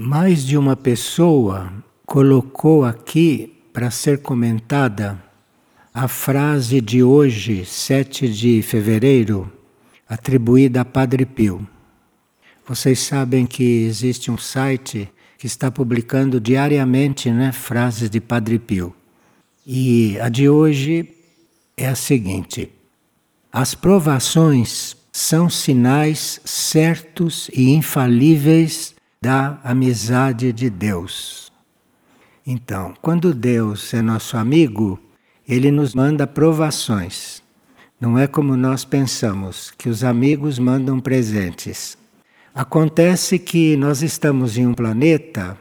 Mais de uma pessoa colocou aqui para ser comentada a frase de hoje, 7 de fevereiro, atribuída a Padre Pio. Vocês sabem que existe um site que está publicando diariamente né, frases de Padre Pio. E a de hoje é a seguinte: As provações são sinais certos e infalíveis da amizade de Deus. Então, quando Deus é nosso amigo, ele nos manda provações. Não é como nós pensamos, que os amigos mandam presentes. Acontece que nós estamos em um planeta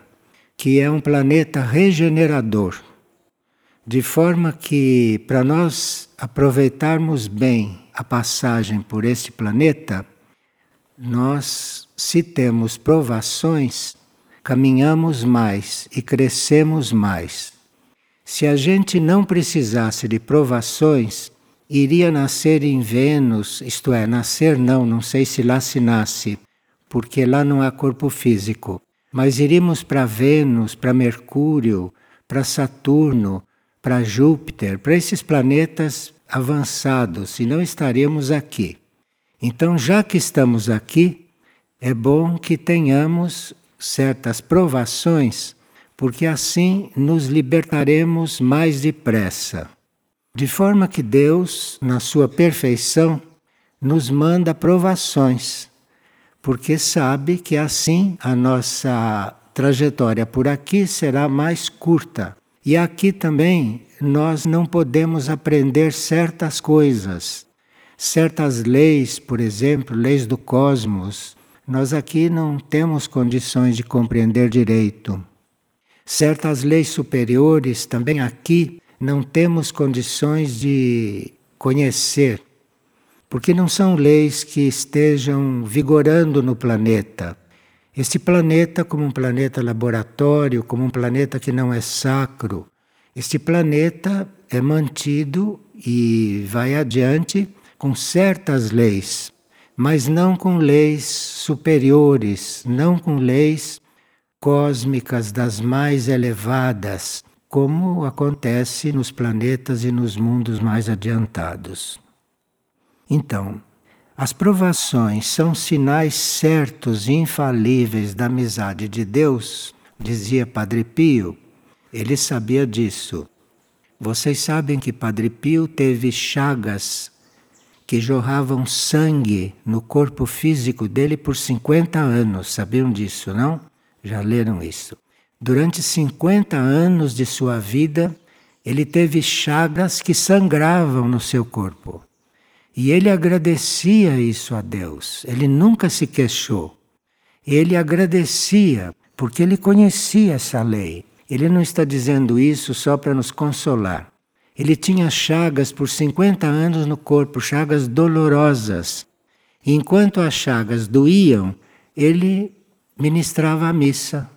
que é um planeta regenerador, de forma que, para nós aproveitarmos bem a passagem por este planeta, nós se temos provações, caminhamos mais e crescemos mais. Se a gente não precisasse de provações, iria nascer em Vênus, isto é, nascer não, não sei se lá se nasce, porque lá não há corpo físico, mas iríamos para Vênus, para Mercúrio, para Saturno, para Júpiter, para esses planetas avançados, e não estaríamos aqui. Então, já que estamos aqui, é bom que tenhamos certas provações, porque assim nos libertaremos mais depressa. De forma que Deus, na sua perfeição, nos manda provações, porque sabe que assim a nossa trajetória por aqui será mais curta. E aqui também nós não podemos aprender certas coisas, certas leis, por exemplo, leis do cosmos, nós aqui não temos condições de compreender direito. Certas leis superiores também aqui não temos condições de conhecer, porque não são leis que estejam vigorando no planeta. Este planeta, como um planeta laboratório, como um planeta que não é sacro, este planeta é mantido e vai adiante com certas leis mas não com leis superiores, não com leis cósmicas das mais elevadas, como acontece nos planetas e nos mundos mais adiantados. Então, as provações são sinais certos e infalíveis da amizade de Deus, dizia Padre Pio. Ele sabia disso. Vocês sabem que Padre Pio teve chagas que jorravam sangue no corpo físico dele por 50 anos. Sabiam disso, não? Já leram isso. Durante 50 anos de sua vida, ele teve chagas que sangravam no seu corpo. E ele agradecia isso a Deus. Ele nunca se queixou. Ele agradecia, porque ele conhecia essa lei. Ele não está dizendo isso só para nos consolar. Ele tinha chagas por 50 anos no corpo, chagas dolorosas. E enquanto as chagas doíam, ele ministrava a missa.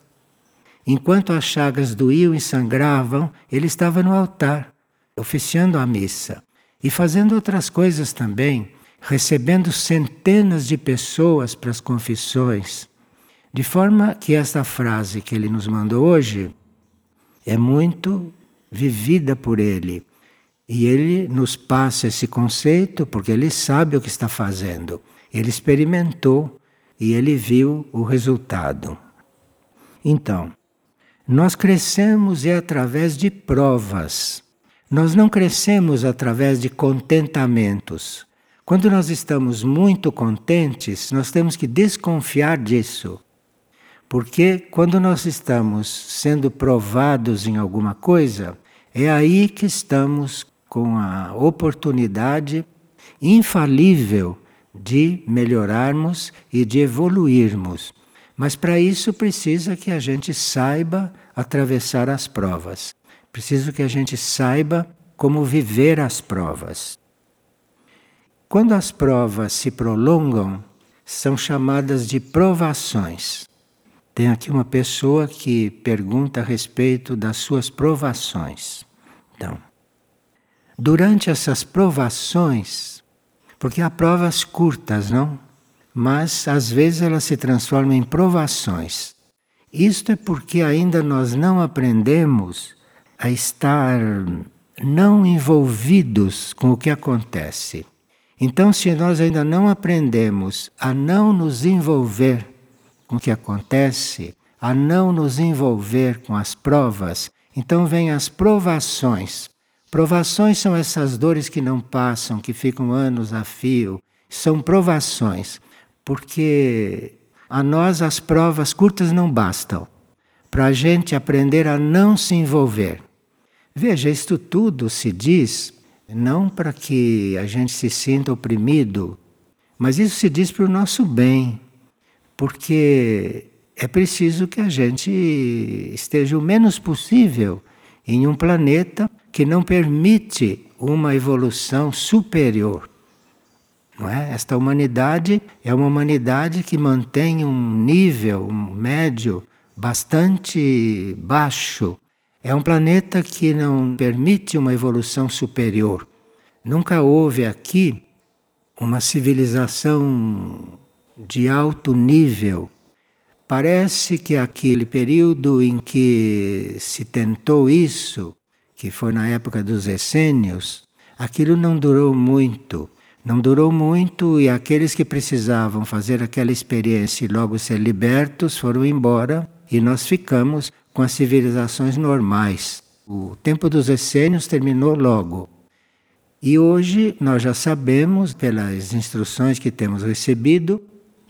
Enquanto as chagas doíam e sangravam, ele estava no altar, oficiando a missa e fazendo outras coisas também, recebendo centenas de pessoas para as confissões. De forma que esta frase que ele nos mandou hoje é muito vivida por ele. E ele nos passa esse conceito porque ele sabe o que está fazendo. Ele experimentou e ele viu o resultado. Então, nós crescemos é através de provas. Nós não crescemos através de contentamentos. Quando nós estamos muito contentes, nós temos que desconfiar disso. Porque quando nós estamos sendo provados em alguma coisa, é aí que estamos com a oportunidade infalível de melhorarmos e de evoluirmos. Mas para isso precisa que a gente saiba atravessar as provas. Preciso que a gente saiba como viver as provas. Quando as provas se prolongam, são chamadas de provações. Tem aqui uma pessoa que pergunta a respeito das suas provações. Então, durante essas provações, porque há provas curtas, não? Mas às vezes elas se transformam em provações. Isto é porque ainda nós não aprendemos a estar não envolvidos com o que acontece. Então, se nós ainda não aprendemos a não nos envolver com o que acontece, a não nos envolver com as provas, então vêm as provações. Provações são essas dores que não passam, que ficam anos a fio. São provações, porque a nós as provas curtas não bastam para a gente aprender a não se envolver. Veja, isto tudo se diz não para que a gente se sinta oprimido, mas isso se diz para o nosso bem, porque é preciso que a gente esteja o menos possível em um planeta que não permite uma evolução superior. Não é? Esta humanidade é uma humanidade que mantém um nível um médio bastante baixo. É um planeta que não permite uma evolução superior. Nunca houve aqui uma civilização de alto nível. Parece que aquele período em que se tentou isso, que foi na época dos essênios, aquilo não durou muito. Não durou muito e aqueles que precisavam fazer aquela experiência e logo ser libertos foram embora e nós ficamos com as civilizações normais. O tempo dos essênios terminou logo. E hoje nós já sabemos, pelas instruções que temos recebido,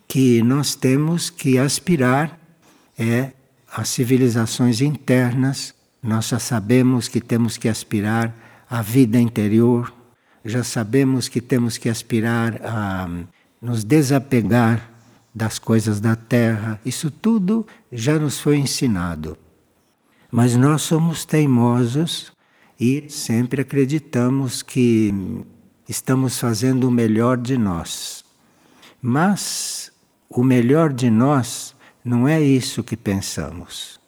que nós temos que aspirar é às civilizações internas. Nós já sabemos que temos que aspirar à vida interior, já sabemos que temos que aspirar a nos desapegar das coisas da terra. Isso tudo já nos foi ensinado. Mas nós somos teimosos e sempre acreditamos que estamos fazendo o melhor de nós. Mas o melhor de nós não é isso que pensamos.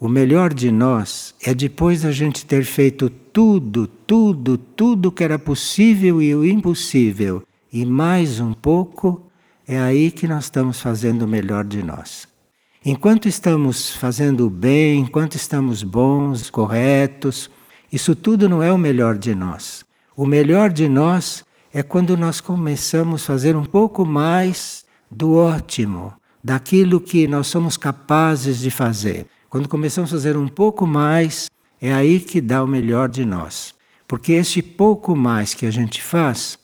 O melhor de nós é depois da gente ter feito tudo, tudo, tudo que era possível e o impossível, e mais um pouco, é aí que nós estamos fazendo o melhor de nós. Enquanto estamos fazendo o bem, enquanto estamos bons, corretos, isso tudo não é o melhor de nós. O melhor de nós é quando nós começamos a fazer um pouco mais do ótimo, daquilo que nós somos capazes de fazer. Quando começamos a fazer um pouco mais, é aí que dá o melhor de nós. Porque esse pouco mais que a gente faz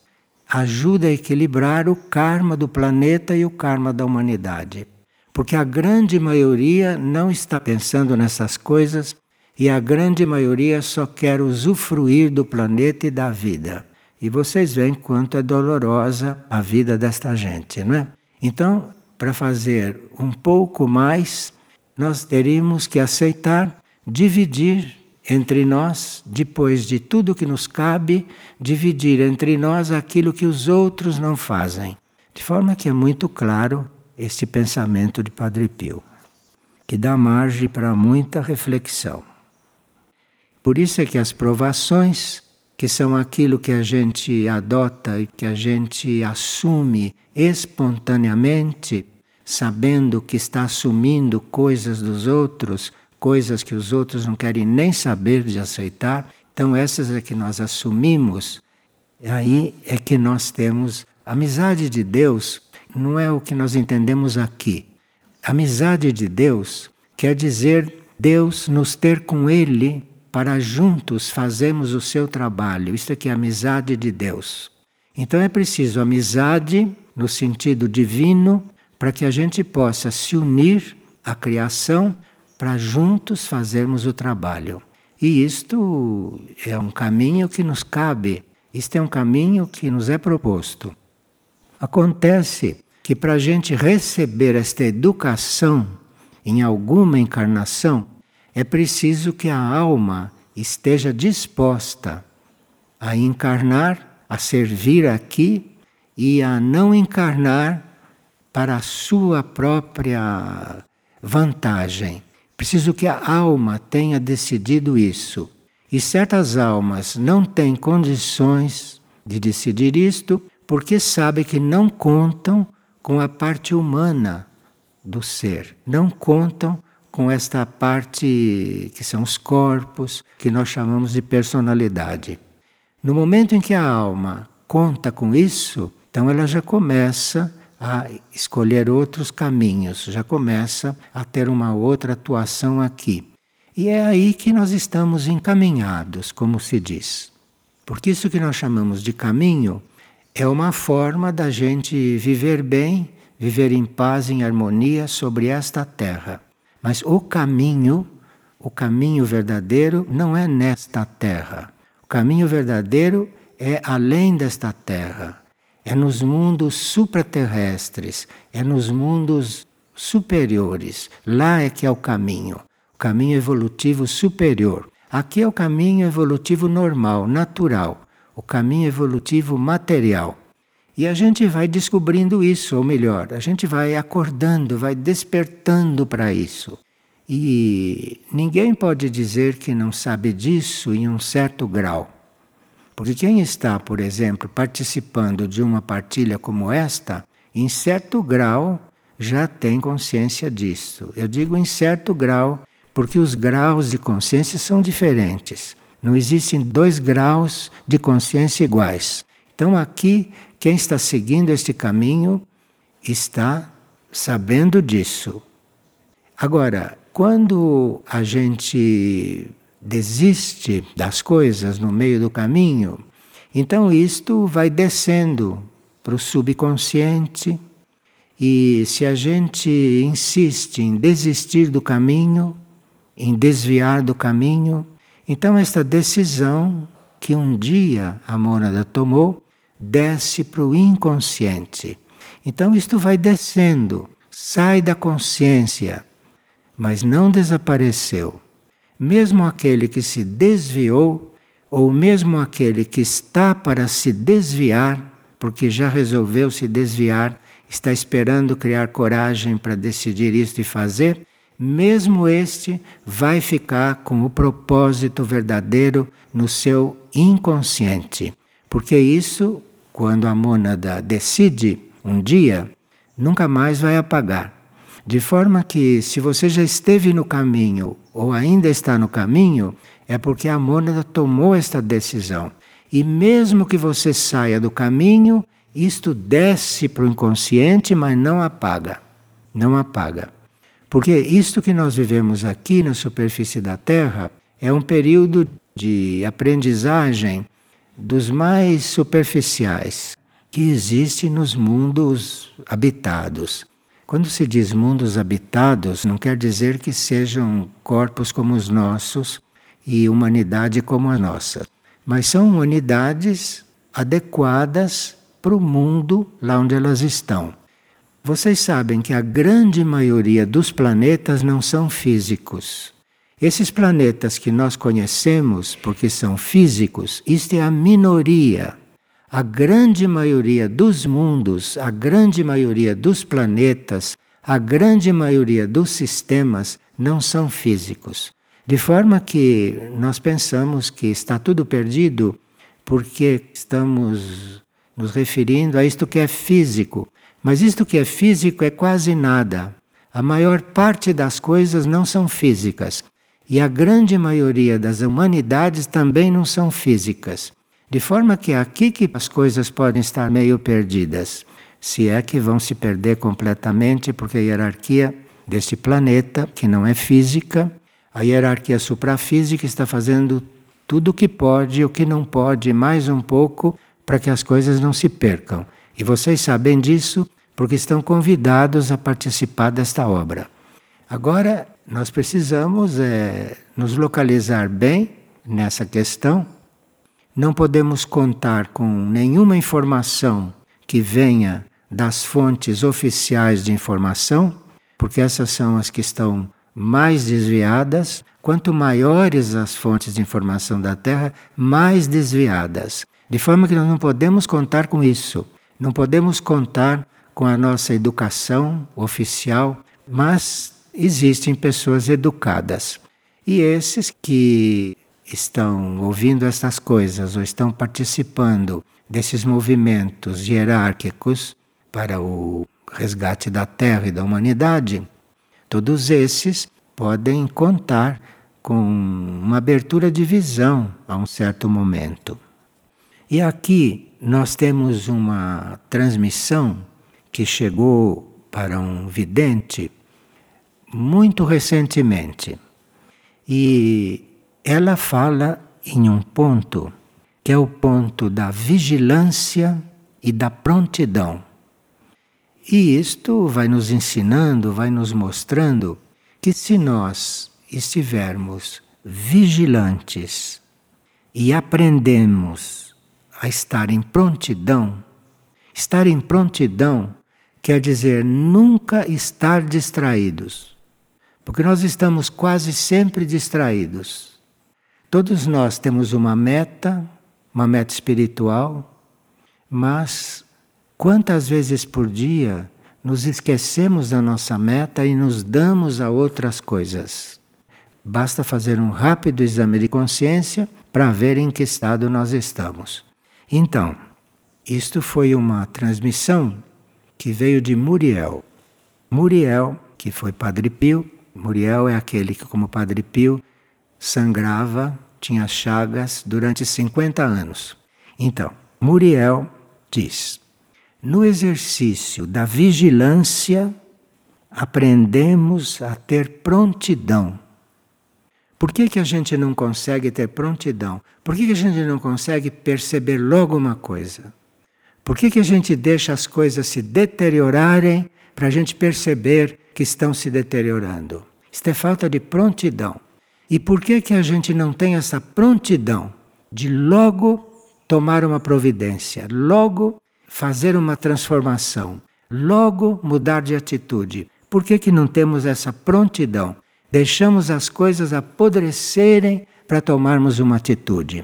ajuda a equilibrar o karma do planeta e o karma da humanidade. Porque a grande maioria não está pensando nessas coisas e a grande maioria só quer usufruir do planeta e da vida. E vocês veem quanto é dolorosa a vida desta gente, não é? Então, para fazer um pouco mais, nós teríamos que aceitar dividir entre nós, depois de tudo que nos cabe, dividir entre nós aquilo que os outros não fazem. De forma que é muito claro este pensamento de Padre Pio, que dá margem para muita reflexão. Por isso é que as provações, que são aquilo que a gente adota e que a gente assume espontaneamente, sabendo que está assumindo coisas dos outros, coisas que os outros não querem nem saber de aceitar. Então, essas é que nós assumimos, aí é que nós temos. amizade de Deus não é o que nós entendemos aqui. amizade de Deus quer dizer Deus nos ter com Ele para juntos fazermos o seu trabalho. Isso aqui é amizade de Deus. Então é preciso amizade no sentido divino para que a gente possa se unir à criação para juntos fazermos o trabalho. E isto é um caminho que nos cabe, isto é um caminho que nos é proposto. Acontece que para a gente receber esta educação em alguma encarnação, é preciso que a alma esteja disposta a encarnar, a servir aqui e a não encarnar para a sua própria vantagem. Preciso que a alma tenha decidido isso. E certas almas não têm condições de decidir isto porque sabem que não contam com a parte humana do ser, não contam com esta parte que são os corpos, que nós chamamos de personalidade. No momento em que a alma conta com isso, então ela já começa a escolher outros caminhos, já começa a ter uma outra atuação aqui. E é aí que nós estamos encaminhados, como se diz. Porque isso que nós chamamos de caminho é uma forma da gente viver bem, viver em paz, em harmonia sobre esta terra. Mas o caminho, o caminho verdadeiro, não é nesta terra. O caminho verdadeiro é além desta terra. É nos mundos supraterrestres, é nos mundos superiores. Lá é que é o caminho, o caminho evolutivo superior. Aqui é o caminho evolutivo normal, natural, o caminho evolutivo material. E a gente vai descobrindo isso, ou melhor, a gente vai acordando, vai despertando para isso. E ninguém pode dizer que não sabe disso em um certo grau. Porque quem está, por exemplo, participando de uma partilha como esta, em certo grau já tem consciência disso. Eu digo em certo grau porque os graus de consciência são diferentes. Não existem dois graus de consciência iguais. Então, aqui, quem está seguindo este caminho está sabendo disso. Agora, quando a gente desiste das coisas no meio do caminho, então isto vai descendo para o subconsciente. E se a gente insiste em desistir do caminho, em desviar do caminho. Então, esta decisão que um dia a mônada tomou desce para o inconsciente. Então, isto vai descendo, sai da consciência, mas não desapareceu. Mesmo aquele que se desviou, ou mesmo aquele que está para se desviar, porque já resolveu se desviar, está esperando criar coragem para decidir isto e fazer, mesmo este vai ficar com o propósito verdadeiro no seu inconsciente. Porque isso, quando a mônada decide um dia, nunca mais vai apagar. De forma que, se você já esteve no caminho ou ainda está no caminho, é porque a mônada tomou esta decisão. E mesmo que você saia do caminho, isto desce para o inconsciente, mas não apaga. Não apaga. Porque isto que nós vivemos aqui na superfície da Terra é um período de aprendizagem dos mais superficiais que existe nos mundos habitados. Quando se diz mundos habitados, não quer dizer que sejam corpos como os nossos e humanidade como a nossa, mas são unidades adequadas para o mundo lá onde elas estão. Vocês sabem que a grande maioria dos planetas não são físicos. Esses planetas que nós conhecemos porque são físicos, isto é a minoria. A grande maioria dos mundos, a grande maioria dos planetas, a grande maioria dos sistemas não são físicos. De forma que nós pensamos que está tudo perdido porque estamos nos referindo a isto que é físico. Mas isto que é físico é quase nada. A maior parte das coisas não são físicas. E a grande maioria das humanidades também não são físicas. De forma que é aqui que as coisas podem estar meio perdidas. Se é que vão se perder completamente, porque a hierarquia deste planeta, que não é física, a hierarquia suprafísica está fazendo tudo o que pode o que não pode, mais um pouco, para que as coisas não se percam. E vocês sabem disso porque estão convidados a participar desta obra. Agora, nós precisamos é, nos localizar bem nessa questão. Não podemos contar com nenhuma informação que venha das fontes oficiais de informação, porque essas são as que estão mais desviadas. Quanto maiores as fontes de informação da Terra, mais desviadas. De forma que nós não podemos contar com isso. Não podemos contar com a nossa educação oficial, mas existem pessoas educadas. E esses que estão ouvindo essas coisas ou estão participando desses movimentos hierárquicos para o resgate da Terra e da humanidade, todos esses podem contar com uma abertura de visão a um certo momento. E aqui nós temos uma transmissão que chegou para um vidente muito recentemente. E ela fala em um ponto que é o ponto da vigilância e da prontidão. E isto vai nos ensinando, vai nos mostrando que se nós estivermos vigilantes e aprendemos a estar em prontidão, estar em prontidão quer dizer nunca estar distraídos. Porque nós estamos quase sempre distraídos. Todos nós temos uma meta, uma meta espiritual, mas quantas vezes por dia nos esquecemos da nossa meta e nos damos a outras coisas? Basta fazer um rápido exame de consciência para ver em que estado nós estamos. Então, isto foi uma transmissão que veio de Muriel. Muriel, que foi Padre Pio, Muriel é aquele que, como Padre Pio, sangrava, tinha chagas durante 50 anos. Então, Muriel diz: no exercício da vigilância, aprendemos a ter prontidão. Por que, que a gente não consegue ter prontidão? Por que, que a gente não consegue perceber logo uma coisa? Por que, que a gente deixa as coisas se deteriorarem para a gente perceber que estão se deteriorando. Isto é falta de prontidão. E por que que a gente não tem essa prontidão de logo tomar uma providência, logo fazer uma transformação, logo mudar de atitude? Por que que não temos essa prontidão? Deixamos as coisas apodrecerem para tomarmos uma atitude.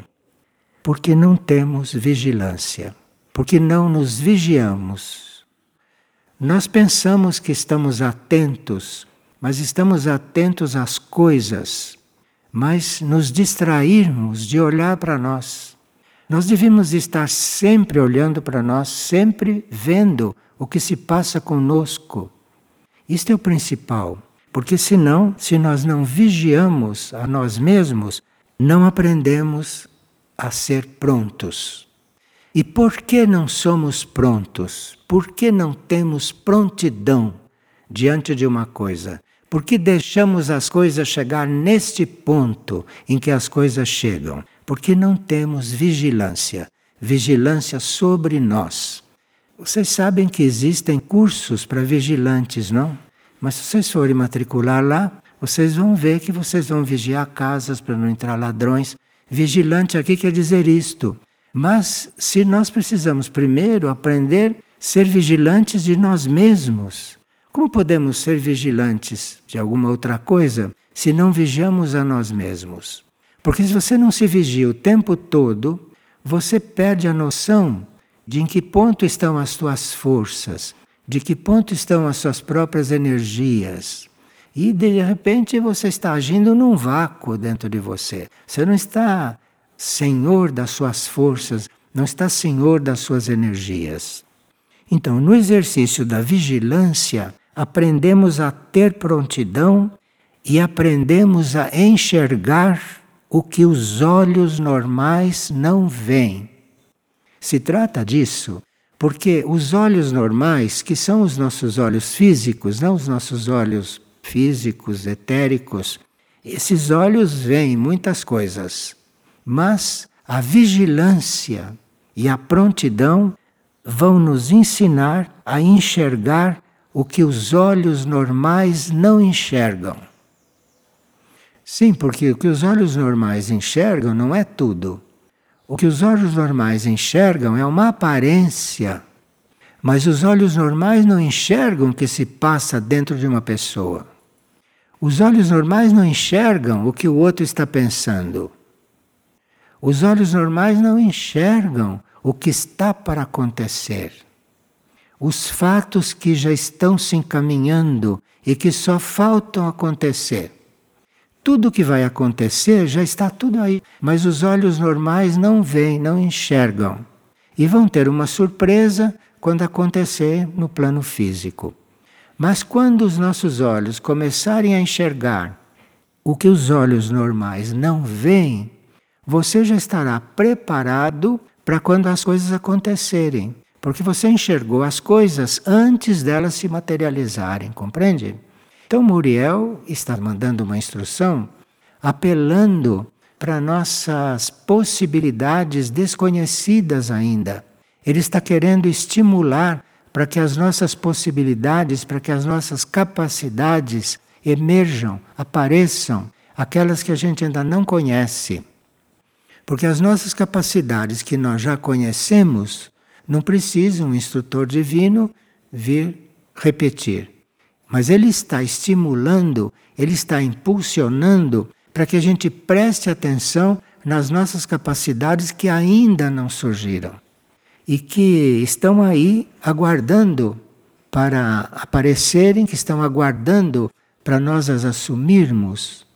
Porque não temos vigilância, porque não nos vigiamos nós pensamos que estamos atentos, mas estamos atentos às coisas, mas nos distrairmos de olhar para nós. Nós devemos estar sempre olhando para nós, sempre vendo o que se passa conosco. Isto é o principal, porque senão, se nós não vigiamos a nós mesmos, não aprendemos a ser prontos. E por que não somos prontos? Por que não temos prontidão diante de uma coisa? Por que deixamos as coisas chegar neste ponto em que as coisas chegam? Porque não temos vigilância, vigilância sobre nós. Vocês sabem que existem cursos para vigilantes, não? Mas se vocês forem matricular lá, vocês vão ver que vocês vão vigiar casas para não entrar ladrões. Vigilante aqui quer dizer isto mas se nós precisamos primeiro aprender a ser vigilantes de nós mesmos, como podemos ser vigilantes de alguma outra coisa se não vigiamos a nós mesmos? Porque se você não se vigia o tempo todo, você perde a noção de em que ponto estão as suas forças, de que ponto estão as suas próprias energias. E de repente você está agindo num vácuo dentro de você. Você não está senhor das suas forças, não está senhor das suas energias. Então, no exercício da vigilância, aprendemos a ter prontidão e aprendemos a enxergar o que os olhos normais não veem. Se trata disso porque os olhos normais, que são os nossos olhos físicos, não os nossos olhos físicos, etéricos, esses olhos veem muitas coisas. Mas a vigilância e a prontidão vão nos ensinar a enxergar o que os olhos normais não enxergam. Sim, porque o que os olhos normais enxergam não é tudo. O que os olhos normais enxergam é uma aparência. Mas os olhos normais não enxergam o que se passa dentro de uma pessoa. Os olhos normais não enxergam o que o outro está pensando. Os olhos normais não enxergam o que está para acontecer. Os fatos que já estão se encaminhando e que só faltam acontecer. Tudo que vai acontecer já está tudo aí, mas os olhos normais não veem, não enxergam. E vão ter uma surpresa quando acontecer no plano físico. Mas quando os nossos olhos começarem a enxergar o que os olhos normais não veem, você já estará preparado para quando as coisas acontecerem. Porque você enxergou as coisas antes delas se materializarem, compreende? Então Muriel está mandando uma instrução apelando para nossas possibilidades desconhecidas ainda. Ele está querendo estimular para que as nossas possibilidades, para que as nossas capacidades emerjam, apareçam, aquelas que a gente ainda não conhece. Porque as nossas capacidades que nós já conhecemos não precisa um instrutor divino vir repetir. Mas ele está estimulando, ele está impulsionando para que a gente preste atenção nas nossas capacidades que ainda não surgiram e que estão aí aguardando para aparecerem, que estão aguardando para nós as assumirmos.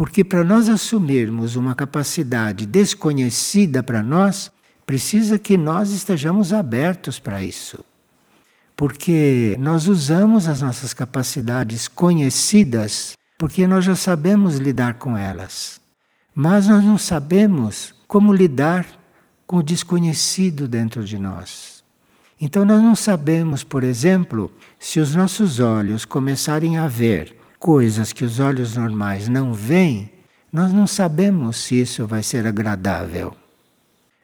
Porque para nós assumirmos uma capacidade desconhecida para nós, Precisa que nós estejamos abertos para isso. Porque nós usamos as nossas capacidades conhecidas, porque nós já sabemos lidar com elas. Mas nós não sabemos como lidar com o desconhecido dentro de nós. Então nós não sabemos, por exemplo, se os nossos olhos começarem a ver coisas que os olhos normais não veem, nós não sabemos se isso vai ser agradável.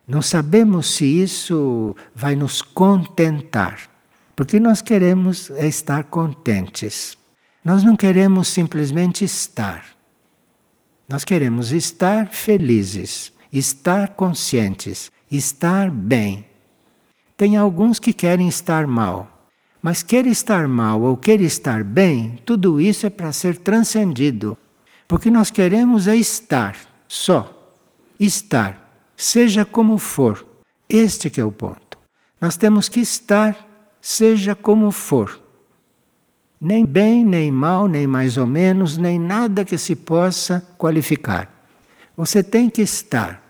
Não sabemos se isso vai nos contentar, porque nós queremos estar contentes. Nós não queremos simplesmente estar. Nós queremos estar felizes, estar conscientes, estar bem. Tem alguns que querem estar mal, mas quer estar mal ou quer estar bem, tudo isso é para ser transcendido. Porque nós queremos é estar, só. Estar seja como for. Este que é o ponto. Nós temos que estar, seja como for. Nem bem, nem mal, nem mais ou menos, nem nada que se possa qualificar. Você tem que estar.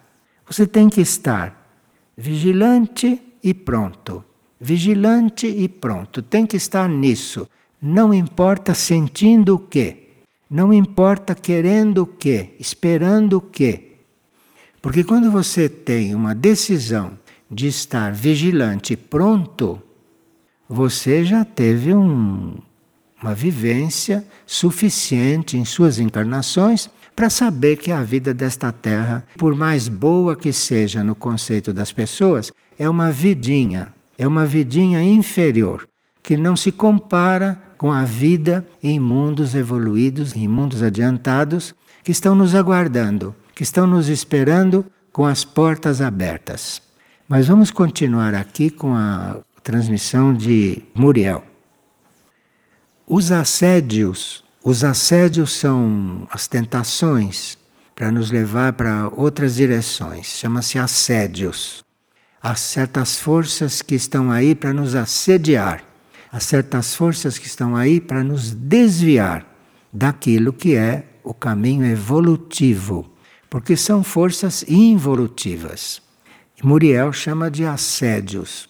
Você tem que estar vigilante e pronto. Vigilante e pronto. Tem que estar nisso. Não importa sentindo o quê. Não importa querendo o quê, esperando o quê. Porque quando você tem uma decisão de estar vigilante e pronto, você já teve um, uma vivência suficiente em suas encarnações para saber que a vida desta terra, por mais boa que seja no conceito das pessoas, é uma vidinha, é uma vidinha inferior, que não se compara com a vida em mundos evoluídos, em mundos adiantados, que estão nos aguardando que estão nos esperando com as portas abertas. Mas vamos continuar aqui com a transmissão de Muriel. Os assédios, os assédios são as tentações para nos levar para outras direções. Chama-se assédios. Há certas forças que estão aí para nos assediar. Há certas forças que estão aí para nos desviar daquilo que é o caminho evolutivo porque são forças involutivas. Muriel chama de assédios.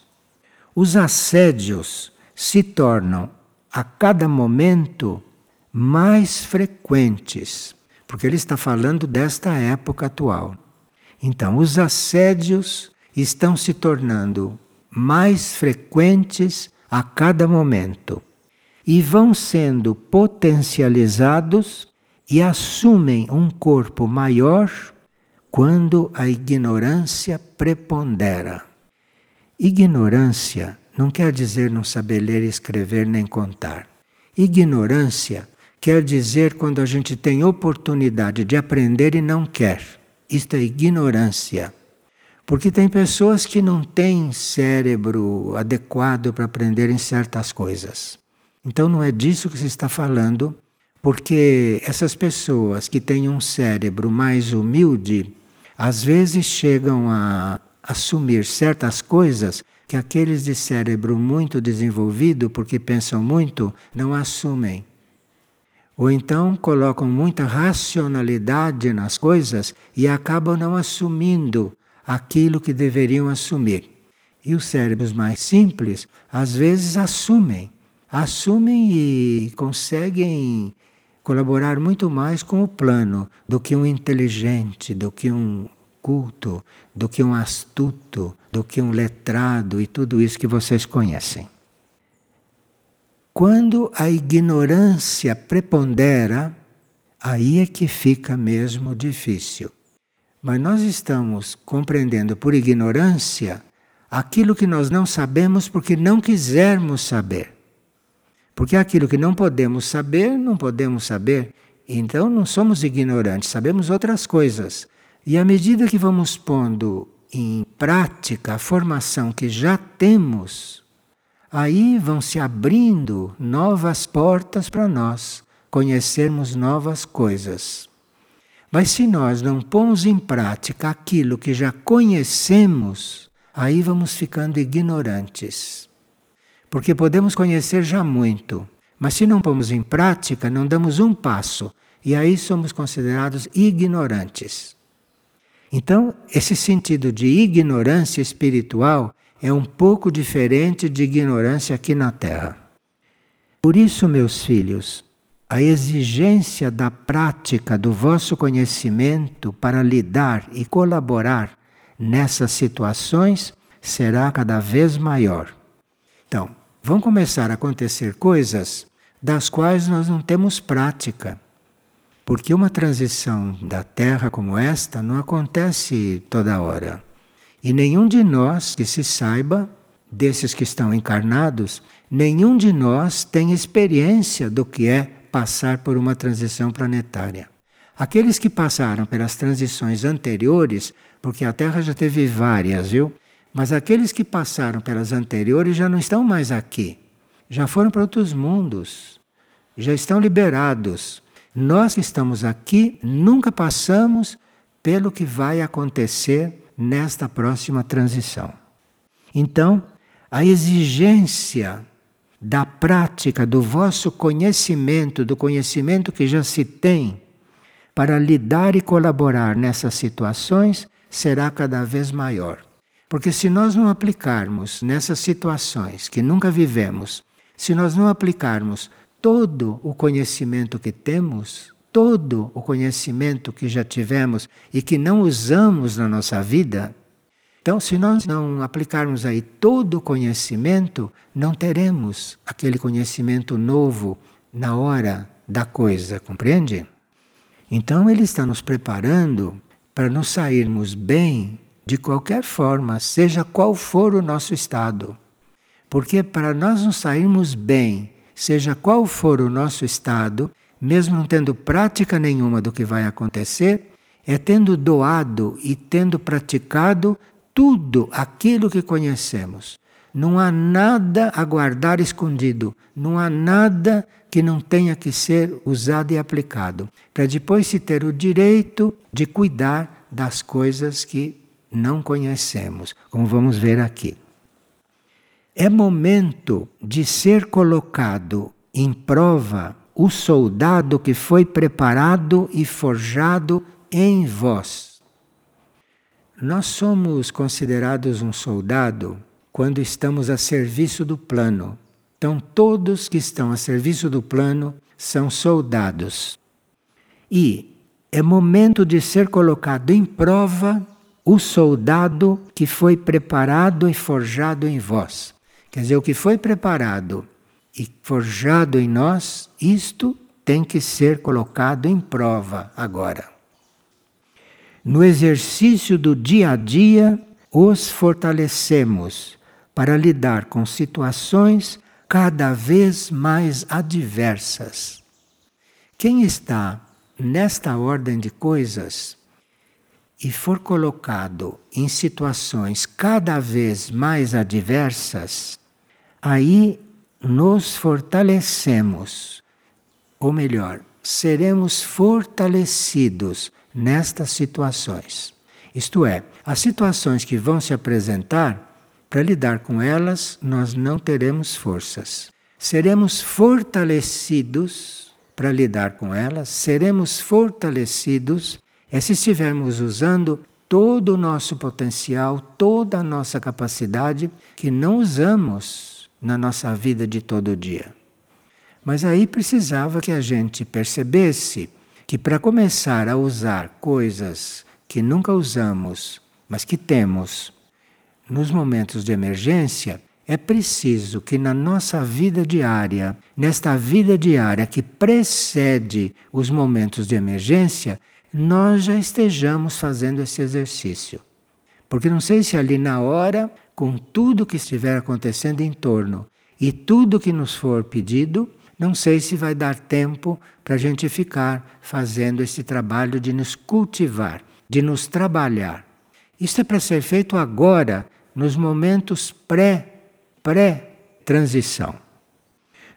Os assédios se tornam a cada momento mais frequentes, porque ele está falando desta época atual. Então, os assédios estão se tornando mais frequentes a cada momento e vão sendo potencializados e assumem um corpo maior quando a ignorância prepondera. Ignorância não quer dizer não saber ler, escrever nem contar. Ignorância quer dizer quando a gente tem oportunidade de aprender e não quer. Isto é ignorância. Porque tem pessoas que não têm cérebro adequado para aprenderem certas coisas. Então não é disso que se está falando porque essas pessoas que têm um cérebro mais humilde, às vezes chegam a assumir certas coisas que aqueles de cérebro muito desenvolvido, porque pensam muito, não assumem. Ou então colocam muita racionalidade nas coisas e acabam não assumindo aquilo que deveriam assumir. E os cérebros mais simples, às vezes, assumem. Assumem e conseguem colaborar muito mais com o plano do que um inteligente, do que um culto, do que um astuto, do que um letrado e tudo isso que vocês conhecem. Quando a ignorância prepondera, aí é que fica mesmo difícil. Mas nós estamos compreendendo por ignorância aquilo que nós não sabemos porque não quisermos saber. Porque aquilo que não podemos saber, não podemos saber. Então não somos ignorantes, sabemos outras coisas. E à medida que vamos pondo em prática a formação que já temos, aí vão se abrindo novas portas para nós conhecermos novas coisas. Mas se nós não pomos em prática aquilo que já conhecemos, aí vamos ficando ignorantes. Porque podemos conhecer já muito, mas se não pomos em prática, não damos um passo, e aí somos considerados ignorantes. Então, esse sentido de ignorância espiritual é um pouco diferente de ignorância aqui na Terra. Por isso, meus filhos, a exigência da prática do vosso conhecimento para lidar e colaborar nessas situações será cada vez maior. Então, vão começar a acontecer coisas das quais nós não temos prática. Porque uma transição da Terra como esta não acontece toda hora. E nenhum de nós, que se saiba, desses que estão encarnados, nenhum de nós tem experiência do que é passar por uma transição planetária. Aqueles que passaram pelas transições anteriores, porque a Terra já teve várias, viu? Mas aqueles que passaram pelas anteriores já não estão mais aqui. Já foram para outros mundos. Já estão liberados. Nós que estamos aqui nunca passamos pelo que vai acontecer nesta próxima transição. Então, a exigência da prática do vosso conhecimento, do conhecimento que já se tem, para lidar e colaborar nessas situações, será cada vez maior. Porque se nós não aplicarmos nessas situações que nunca vivemos, se nós não aplicarmos todo o conhecimento que temos, todo o conhecimento que já tivemos e que não usamos na nossa vida, então, se nós não aplicarmos aí todo o conhecimento, não teremos aquele conhecimento novo na hora da coisa, compreende? Então, ele está nos preparando para nos sairmos bem de qualquer forma, seja qual for o nosso estado. Porque para nós nos sairmos bem, seja qual for o nosso estado, mesmo não tendo prática nenhuma do que vai acontecer, é tendo doado e tendo praticado tudo aquilo que conhecemos. Não há nada a guardar escondido, não há nada que não tenha que ser usado e aplicado, para depois se ter o direito de cuidar das coisas que não conhecemos, como vamos ver aqui. É momento de ser colocado em prova o soldado que foi preparado e forjado em vós. Nós somos considerados um soldado quando estamos a serviço do plano. Então, todos que estão a serviço do plano são soldados. E é momento de ser colocado em prova o soldado que foi preparado e forjado em vós. Quer dizer, o que foi preparado e forjado em nós, isto tem que ser colocado em prova agora no exercício do dia a dia, os fortalecemos para lidar com situações cada vez mais adversas. Quem está nesta ordem de coisas e for colocado em situações cada vez mais adversas, aí nos fortalecemos, ou melhor, seremos fortalecidos nestas situações. Isto é, as situações que vão se apresentar, para lidar com elas, nós não teremos forças. Seremos fortalecidos para lidar com elas, seremos fortalecidos é se estivermos usando todo o nosso potencial, toda a nossa capacidade que não usamos na nossa vida de todo dia. Mas aí precisava que a gente percebesse que para começar a usar coisas que nunca usamos, mas que temos nos momentos de emergência, é preciso que na nossa vida diária, nesta vida diária que precede os momentos de emergência, nós já estejamos fazendo esse exercício. Porque não sei se ali na hora, com tudo que estiver acontecendo em torno e tudo que nos for pedido, não sei se vai dar tempo para a gente ficar fazendo esse trabalho de nos cultivar, de nos trabalhar. Isso é para ser feito agora, nos momentos pré pré-transição.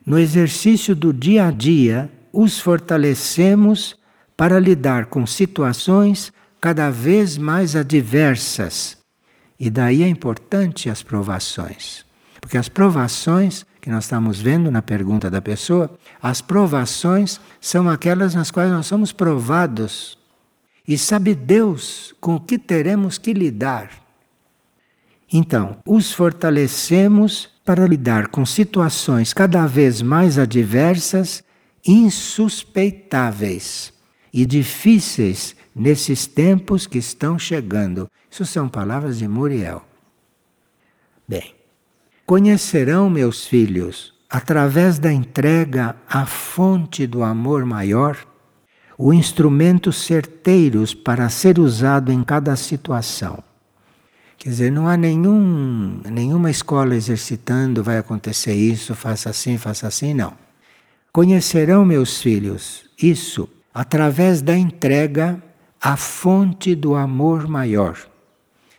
No exercício do dia a dia, os fortalecemos para lidar com situações cada vez mais adversas. E daí é importante as provações. Porque as provações que nós estamos vendo na pergunta da pessoa, as provações são aquelas nas quais nós somos provados. E sabe Deus com o que teremos que lidar. Então, os fortalecemos para lidar com situações cada vez mais adversas, insuspeitáveis e difíceis nesses tempos que estão chegando. Isso são palavras de Muriel. Bem, conhecerão meus filhos, através da entrega à fonte do amor maior, o instrumento certeiros para ser usado em cada situação. Quer dizer, não há nenhum, nenhuma escola exercitando, vai acontecer isso, faça assim, faça assim, não. Conhecerão meus filhos isso através da entrega à fonte do amor maior.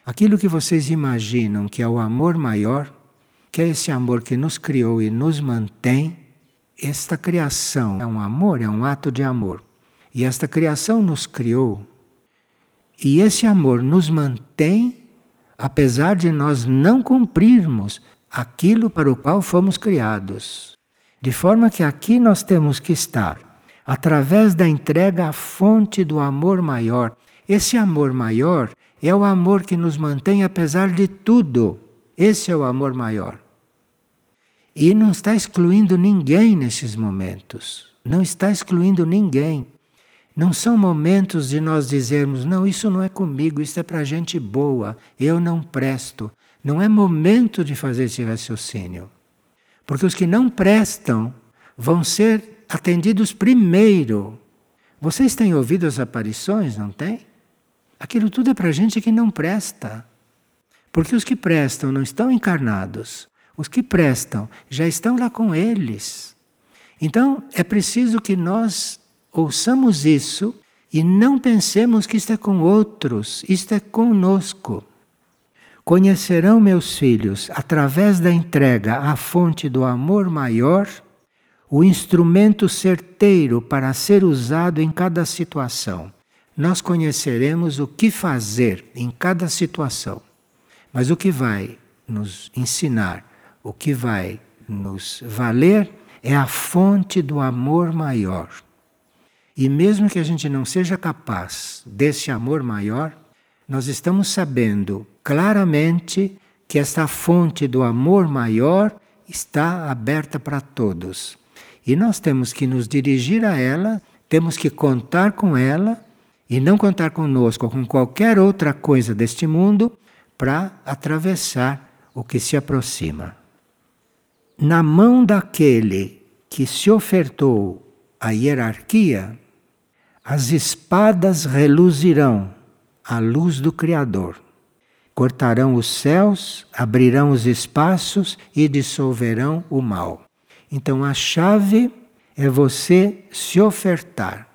Aquilo que vocês imaginam que é o amor maior, que é esse amor que nos criou e nos mantém, esta criação é um amor, é um ato de amor. E esta criação nos criou. E esse amor nos mantém apesar de nós não cumprirmos aquilo para o qual fomos criados. De forma que aqui nós temos que estar, através da entrega à fonte do amor maior. Esse amor maior é o amor que nos mantém apesar de tudo. Esse é o amor maior. E não está excluindo ninguém nesses momentos. Não está excluindo ninguém. Não são momentos de nós dizermos, não, isso não é comigo, isso é para gente boa, eu não presto. Não é momento de fazer esse raciocínio. Porque os que não prestam vão ser atendidos primeiro. Vocês têm ouvido as aparições, não tem? Aquilo tudo é para gente que não presta. Porque os que prestam não estão encarnados. Os que prestam já estão lá com eles. Então é preciso que nós ouçamos isso e não pensemos que isto é com outros, isto é conosco. Conhecerão meus filhos, através da entrega à fonte do amor maior, o instrumento certeiro para ser usado em cada situação. Nós conheceremos o que fazer em cada situação. Mas o que vai nos ensinar, o que vai nos valer, é a fonte do amor maior. E mesmo que a gente não seja capaz desse amor maior, nós estamos sabendo claramente que esta fonte do amor maior está aberta para todos. E nós temos que nos dirigir a ela, temos que contar com ela e não contar conosco ou com qualquer outra coisa deste mundo para atravessar o que se aproxima. Na mão daquele que se ofertou à hierarquia, as espadas reluzirão à luz do Criador. Cortarão os céus, abrirão os espaços e dissolverão o mal. Então a chave é você se ofertar.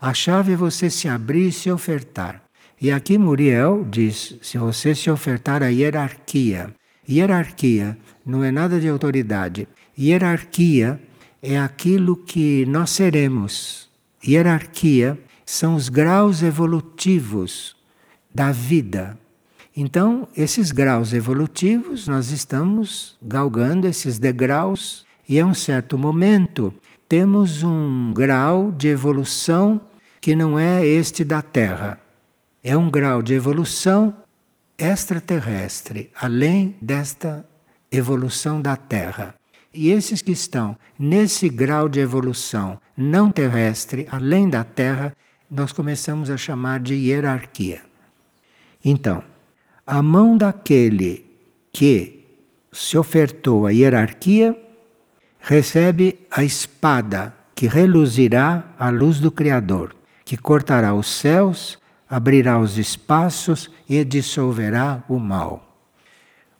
A chave é você se abrir e se ofertar. E aqui Muriel diz: se você se ofertar à hierarquia. Hierarquia não é nada de autoridade. Hierarquia é aquilo que nós seremos hierarquia são os graus evolutivos da vida. Então, esses graus evolutivos, nós estamos galgando esses degraus e a um certo momento temos um grau de evolução que não é este da Terra. É um grau de evolução extraterrestre, além desta evolução da Terra. E esses que estão nesse grau de evolução não terrestre, além da Terra, nós começamos a chamar de hierarquia. Então, a mão daquele que se ofertou à hierarquia recebe a espada que reluzirá a luz do Criador, que cortará os céus, abrirá os espaços e dissolverá o mal.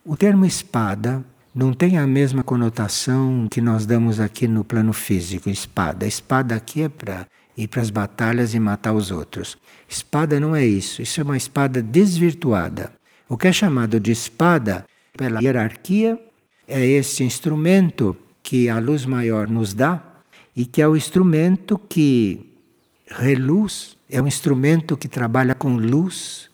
O termo espada não tem a mesma conotação que nós damos aqui no plano físico, espada. Espada aqui é para ir para as batalhas e matar os outros. Espada não é isso, isso é uma espada desvirtuada. O que é chamado de espada, pela hierarquia, é este instrumento que a luz maior nos dá e que é o instrumento que reluz, é um instrumento que trabalha com luz.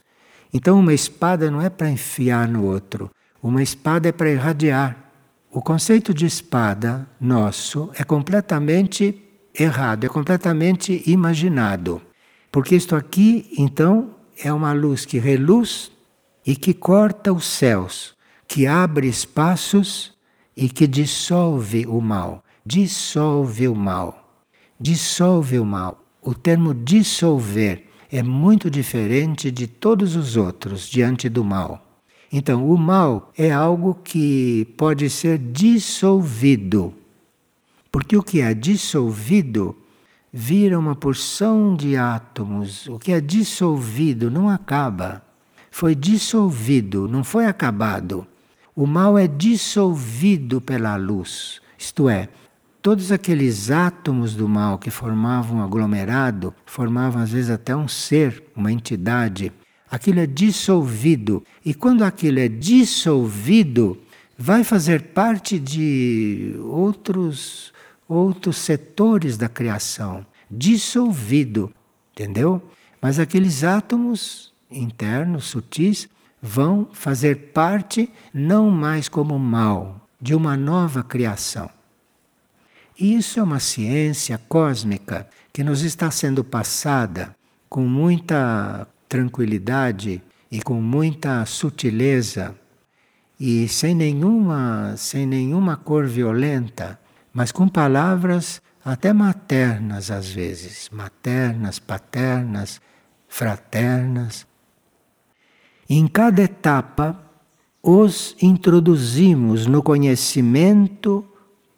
Então, uma espada não é para enfiar no outro, uma espada é para irradiar. O conceito de espada nosso é completamente errado, é completamente imaginado. Porque isto aqui, então, é uma luz que reluz e que corta os céus, que abre espaços e que dissolve o mal. Dissolve o mal. Dissolve o mal. O termo dissolver é muito diferente de todos os outros diante do mal. Então, o mal é algo que pode ser dissolvido. Porque o que é dissolvido vira uma porção de átomos. O que é dissolvido não acaba. Foi dissolvido, não foi acabado. O mal é dissolvido pela luz. Isto é, todos aqueles átomos do mal que formavam um aglomerado, formavam às vezes até um ser, uma entidade, aquilo é dissolvido. E quando aquilo é dissolvido, vai fazer parte de outros outros setores da criação, dissolvido, entendeu? Mas aqueles átomos internos, sutis, vão fazer parte não mais como mal de uma nova criação. Isso é uma ciência cósmica que nos está sendo passada com muita tranquilidade e com muita sutileza e sem nenhuma, sem nenhuma cor violenta, mas com palavras até maternas às vezes, maternas, paternas, fraternas. Em cada etapa, os introduzimos no conhecimento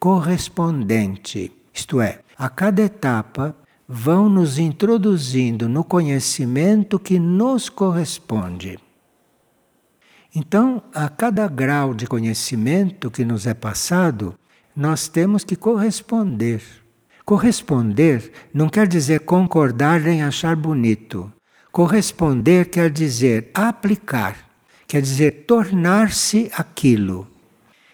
correspondente, isto é, a cada etapa vão nos introduzindo no conhecimento que nos corresponde. Então, a cada grau de conhecimento que nos é passado, nós temos que corresponder. Corresponder não quer dizer concordar em achar bonito. Corresponder quer dizer aplicar, quer dizer tornar-se aquilo.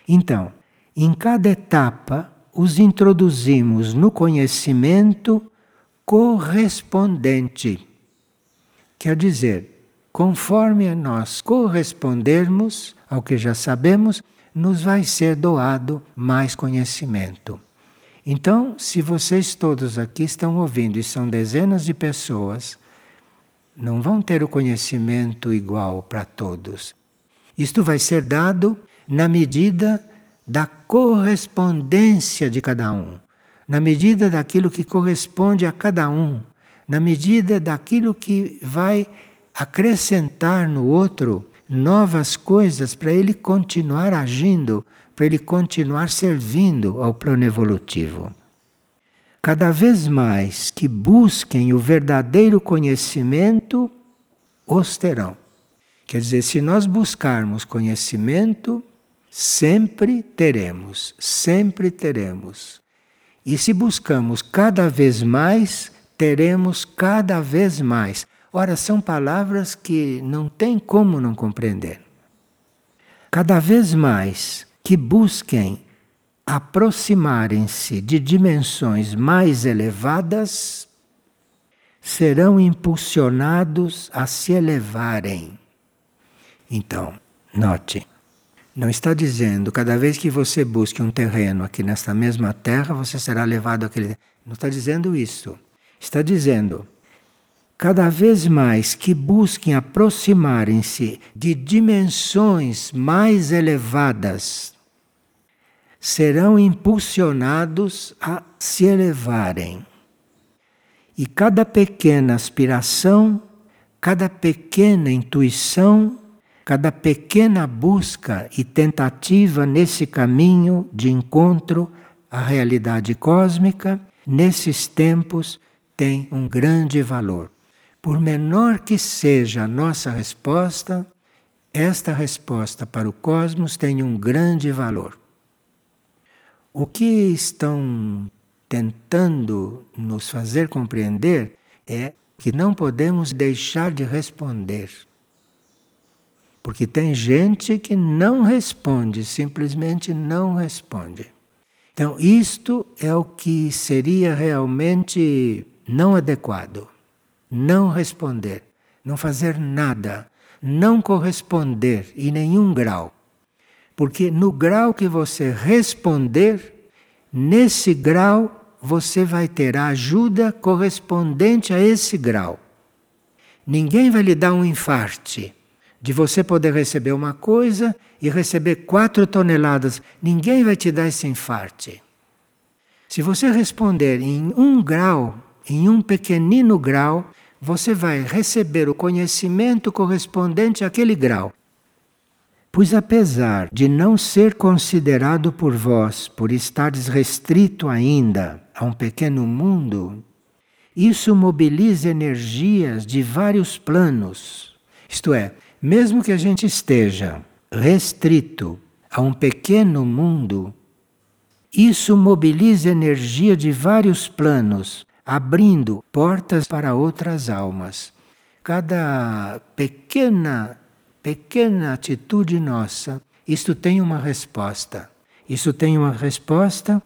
Então, em cada etapa, os introduzimos no conhecimento correspondente. Quer dizer, conforme nós correspondermos ao que já sabemos, nos vai ser doado mais conhecimento. Então, se vocês todos aqui estão ouvindo e são dezenas de pessoas, não vão ter o conhecimento igual para todos. Isto vai ser dado na medida da correspondência de cada um na medida daquilo que corresponde a cada um, na medida daquilo que vai acrescentar no outro novas coisas para ele continuar agindo, para ele continuar servindo ao plano evolutivo. Cada vez mais que busquem o verdadeiro conhecimento, os terão. Quer dizer, se nós buscarmos conhecimento, sempre teremos, sempre teremos. E se buscamos cada vez mais, teremos cada vez mais. Ora, são palavras que não tem como não compreender. Cada vez mais que busquem aproximarem-se de dimensões mais elevadas, serão impulsionados a se elevarem. Então, note. Não está dizendo, cada vez que você busque um terreno aqui nesta mesma terra, você será levado àquele. Não está dizendo isso. Está dizendo, cada vez mais que busquem aproximarem-se de dimensões mais elevadas, serão impulsionados a se elevarem. E cada pequena aspiração, cada pequena intuição, cada pequena busca e tentativa nesse caminho de encontro à realidade cósmica, nesses tempos, tem um grande valor. Por menor que seja a nossa resposta, esta resposta para o cosmos tem um grande valor. O que estão tentando nos fazer compreender é que não podemos deixar de responder. Porque tem gente que não responde, simplesmente não responde. Então, isto é o que seria realmente não adequado. Não responder, não fazer nada não corresponder em nenhum grau. Porque no grau que você responder, nesse grau você vai ter a ajuda correspondente a esse grau. Ninguém vai lhe dar um infarte de você poder receber uma coisa e receber quatro toneladas. Ninguém vai te dar esse infarte. Se você responder em um grau, em um pequenino grau, você vai receber o conhecimento correspondente àquele grau. Pois apesar de não ser considerado por vós, por estares restrito ainda a um pequeno mundo, isso mobiliza energias de vários planos. Isto é, mesmo que a gente esteja restrito a um pequeno mundo, isso mobiliza energia de vários planos abrindo portas para outras almas. Cada pequena, pequena atitude nossa, isto tem uma resposta. Isso tem uma resposta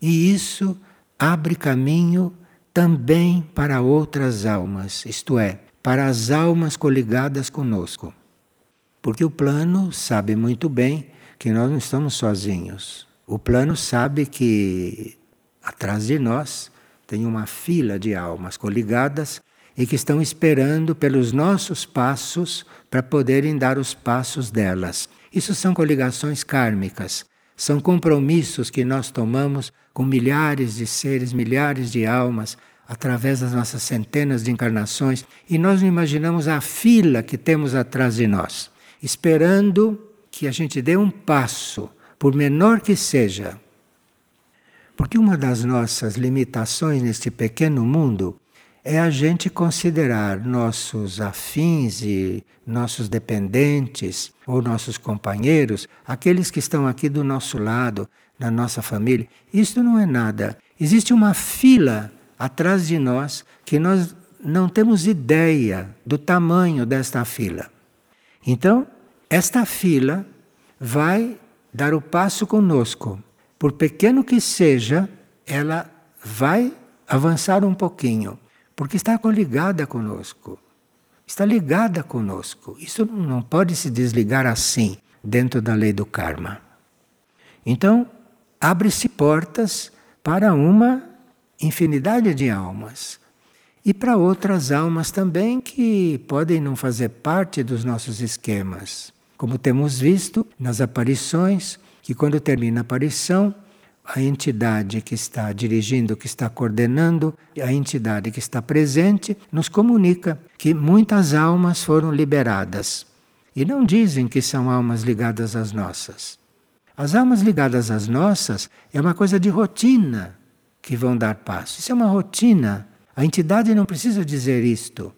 e isso abre caminho também para outras almas, isto é, para as almas coligadas conosco. Porque o plano sabe muito bem que nós não estamos sozinhos. O plano sabe que atrás de nós tem uma fila de almas coligadas e que estão esperando pelos nossos passos para poderem dar os passos delas. Isso são coligações kármicas, são compromissos que nós tomamos com milhares de seres, milhares de almas, através das nossas centenas de encarnações, e nós não imaginamos a fila que temos atrás de nós, esperando que a gente dê um passo, por menor que seja, porque uma das nossas limitações neste pequeno mundo é a gente considerar nossos afins e nossos dependentes ou nossos companheiros, aqueles que estão aqui do nosso lado, na nossa família. Isso não é nada. Existe uma fila atrás de nós que nós não temos ideia do tamanho desta fila. Então, esta fila vai dar o passo conosco por pequeno que seja, ela vai avançar um pouquinho, porque está coligada conosco. Está ligada conosco. Isso não pode se desligar assim, dentro da lei do karma. Então, abre-se portas para uma infinidade de almas. E para outras almas também que podem não fazer parte dos nossos esquemas. Como temos visto nas aparições, que quando termina a aparição, a entidade que está dirigindo, que está coordenando, a entidade que está presente, nos comunica que muitas almas foram liberadas. E não dizem que são almas ligadas às nossas. As almas ligadas às nossas é uma coisa de rotina que vão dar passo. Isso é uma rotina. A entidade não precisa dizer isto.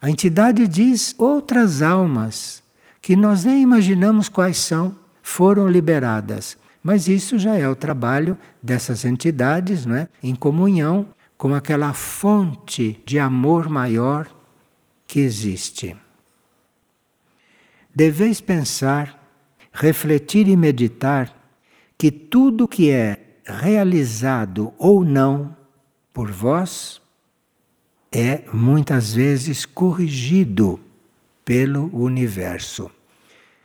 A entidade diz outras almas que nós nem imaginamos quais são foram liberadas. Mas isso já é o trabalho dessas entidades, não é? em comunhão com aquela fonte de amor maior que existe. Deveis pensar, refletir e meditar que tudo que é realizado ou não por vós é muitas vezes corrigido pelo universo.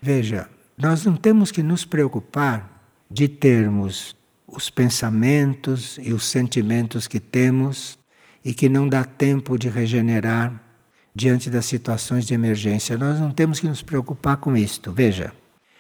Veja, nós não temos que nos preocupar de termos os pensamentos e os sentimentos que temos e que não dá tempo de regenerar diante das situações de emergência. Nós não temos que nos preocupar com isto. Veja,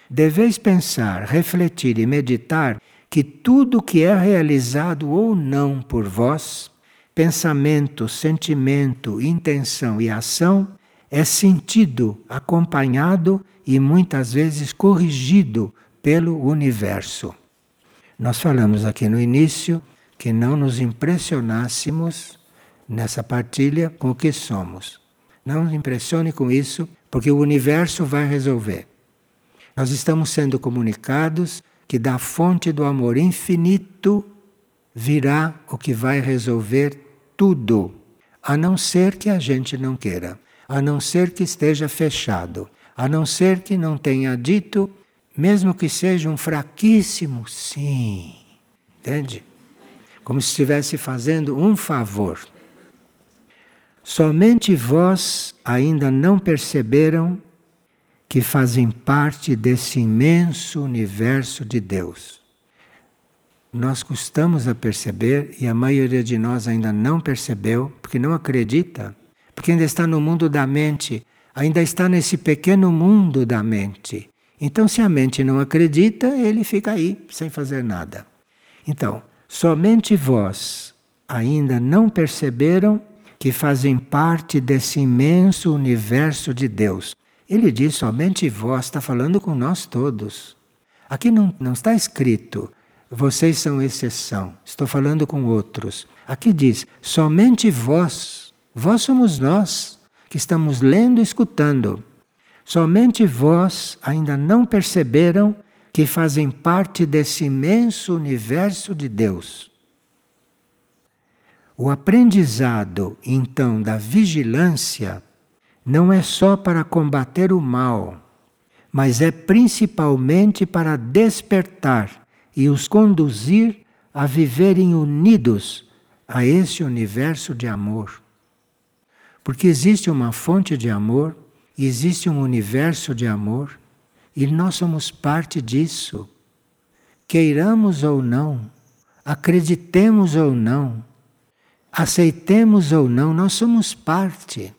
deveis pensar, refletir e meditar que tudo que é realizado ou não por vós, pensamento, sentimento, intenção e ação, é sentido, acompanhado e muitas vezes corrigido pelo universo. Nós falamos aqui no início que não nos impressionássemos nessa partilha com o que somos. Não nos impressione com isso, porque o universo vai resolver. Nós estamos sendo comunicados que da fonte do amor infinito virá o que vai resolver tudo, a não ser que a gente não queira, a não ser que esteja fechado, a não ser que não tenha dito, mesmo que seja um fraquíssimo sim. Entende? Como se estivesse fazendo um favor. Somente vós ainda não perceberam que fazem parte desse imenso universo de Deus. Nós custamos a perceber, e a maioria de nós ainda não percebeu, porque não acredita, porque ainda está no mundo da mente, ainda está nesse pequeno mundo da mente. Então, se a mente não acredita, ele fica aí, sem fazer nada. Então, somente vós ainda não perceberam que fazem parte desse imenso universo de Deus. Ele diz somente vós, está falando com nós todos. Aqui não, não está escrito, vocês são exceção, estou falando com outros. Aqui diz, somente vós, vós somos nós, que estamos lendo e escutando. Somente vós ainda não perceberam que fazem parte desse imenso universo de Deus. O aprendizado, então, da vigilância não é só para combater o mal, mas é principalmente para despertar e os conduzir a viverem unidos a esse universo de amor. Porque existe uma fonte de amor, existe um universo de amor, e nós somos parte disso. Queiramos ou não, acreditemos ou não, aceitemos ou não, nós somos parte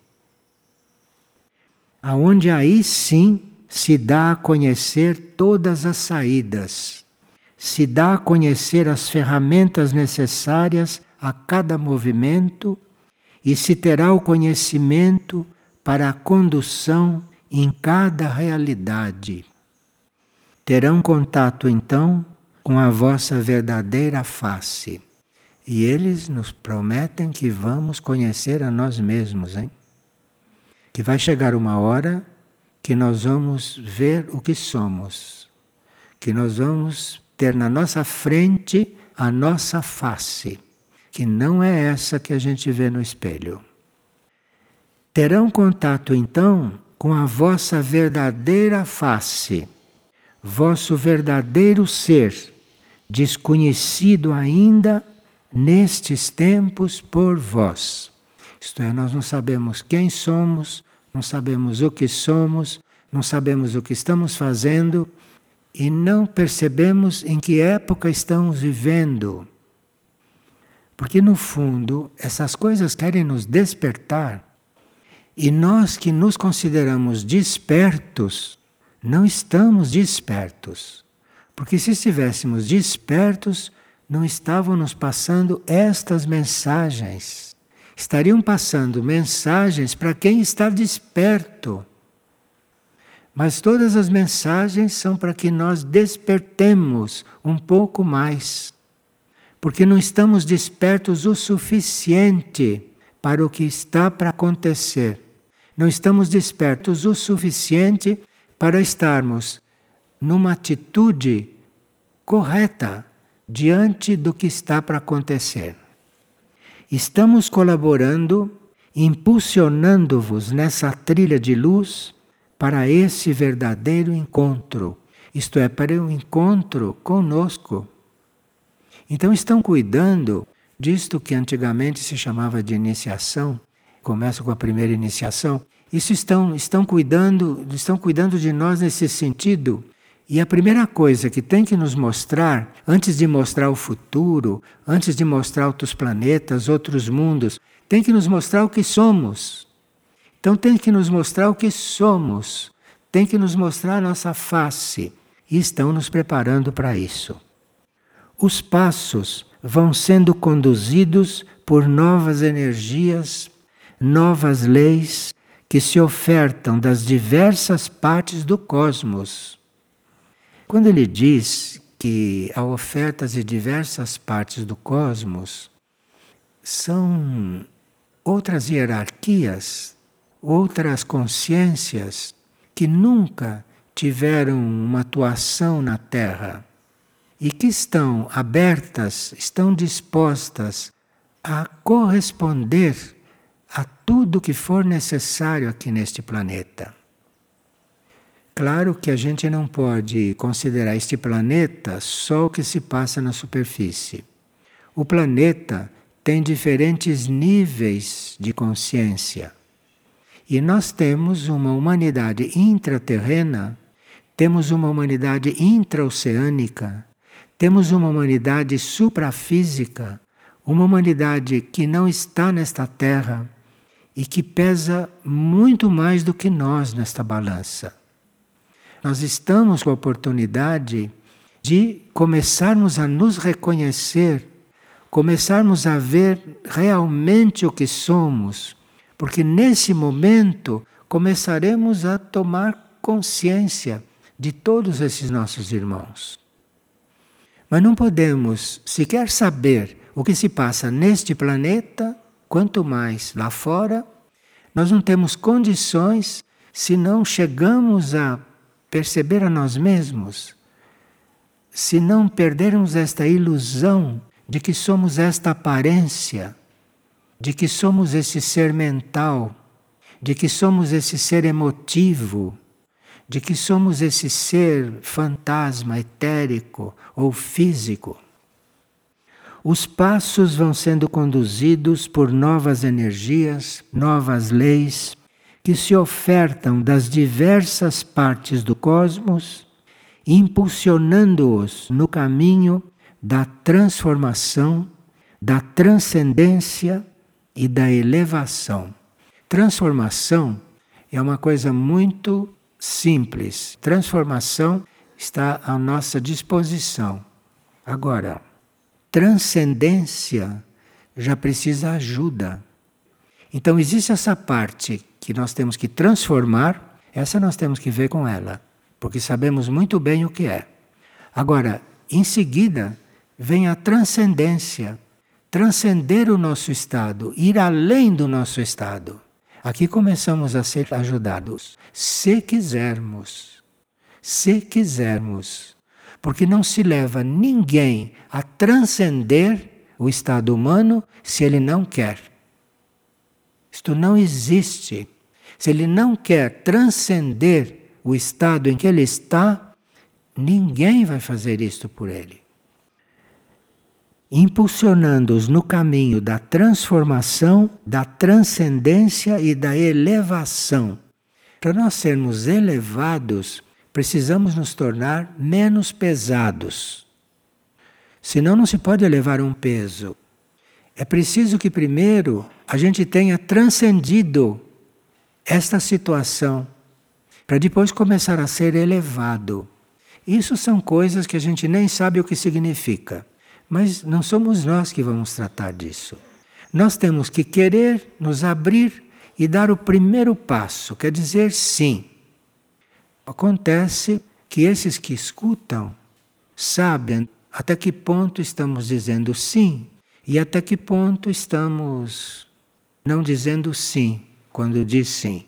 aonde aí sim se dá a conhecer todas as saídas, se dá a conhecer as ferramentas necessárias a cada movimento e se terá o conhecimento para a condução em cada realidade. Terão contato então com a vossa verdadeira face. E eles nos prometem que vamos conhecer a nós mesmos, hein? Que vai chegar uma hora que nós vamos ver o que somos, que nós vamos ter na nossa frente a nossa face, que não é essa que a gente vê no espelho. Terão contato então com a vossa verdadeira face, vosso verdadeiro ser, desconhecido ainda nestes tempos por vós. Isto é, nós não sabemos quem somos, não sabemos o que somos, não sabemos o que estamos fazendo e não percebemos em que época estamos vivendo. Porque, no fundo, essas coisas querem nos despertar. E nós que nos consideramos despertos, não estamos despertos. Porque se estivéssemos despertos, não estavam nos passando estas mensagens estariam passando mensagens para quem está desperto. Mas todas as mensagens são para que nós despertemos um pouco mais. Porque não estamos despertos o suficiente para o que está para acontecer. Não estamos despertos o suficiente para estarmos numa atitude correta diante do que está para acontecer. Estamos colaborando, impulsionando-vos nessa trilha de luz para esse verdadeiro encontro, isto é, para o encontro conosco. Então estão cuidando disto que antigamente se chamava de iniciação, começa com a primeira iniciação. Isso estão, estão cuidando, estão cuidando de nós nesse sentido e a primeira coisa que tem que nos mostrar, antes de mostrar o futuro, antes de mostrar outros planetas, outros mundos, tem que nos mostrar o que somos. Então tem que nos mostrar o que somos, tem que nos mostrar a nossa face. E estão nos preparando para isso. os passos vão sendo conduzidos por novas energias, novas leis que se ofertam das diversas partes do cosmos. Quando ele diz que há ofertas de diversas partes do cosmos, são outras hierarquias, outras consciências que nunca tiveram uma atuação na Terra e que estão abertas, estão dispostas a corresponder a tudo que for necessário aqui neste planeta. Claro que a gente não pode considerar este planeta só o que se passa na superfície. O planeta tem diferentes níveis de consciência. E nós temos uma humanidade intraterrena, temos uma humanidade intraoceânica, temos uma humanidade suprafísica, uma humanidade que não está nesta terra e que pesa muito mais do que nós nesta balança. Nós estamos com a oportunidade de começarmos a nos reconhecer, começarmos a ver realmente o que somos, porque nesse momento começaremos a tomar consciência de todos esses nossos irmãos. Mas não podemos sequer saber o que se passa neste planeta, quanto mais lá fora. Nós não temos condições se não chegamos a perceber a nós mesmos, se não perdermos esta ilusão de que somos esta aparência, de que somos esse ser mental, de que somos esse ser emotivo de que somos esse ser fantasma etérico ou físico. Os passos vão sendo conduzidos por novas energias, novas leis que se ofertam das diversas partes do cosmos, impulsionando-os no caminho da transformação, da transcendência e da elevação. Transformação é uma coisa muito simples. Transformação está à nossa disposição. Agora, transcendência já precisa ajuda. Então existe essa parte que nós temos que transformar, essa nós temos que ver com ela, porque sabemos muito bem o que é. Agora, em seguida, vem a transcendência, transcender o nosso estado, ir além do nosso estado. Aqui começamos a ser ajudados, se quisermos. Se quisermos. Porque não se leva ninguém a transcender o estado humano se ele não quer. Isto não existe. Se ele não quer transcender o estado em que ele está, ninguém vai fazer isto por ele impulsionando-os no caminho da transformação, da transcendência e da elevação. Para nós sermos elevados, precisamos nos tornar menos pesados. Senão, não se pode elevar um peso. É preciso que primeiro a gente tenha transcendido esta situação, para depois começar a ser elevado. Isso são coisas que a gente nem sabe o que significa. Mas não somos nós que vamos tratar disso. Nós temos que querer nos abrir e dar o primeiro passo, quer dizer sim. Acontece que esses que escutam sabem até que ponto estamos dizendo sim e até que ponto estamos não dizendo sim quando diz sim.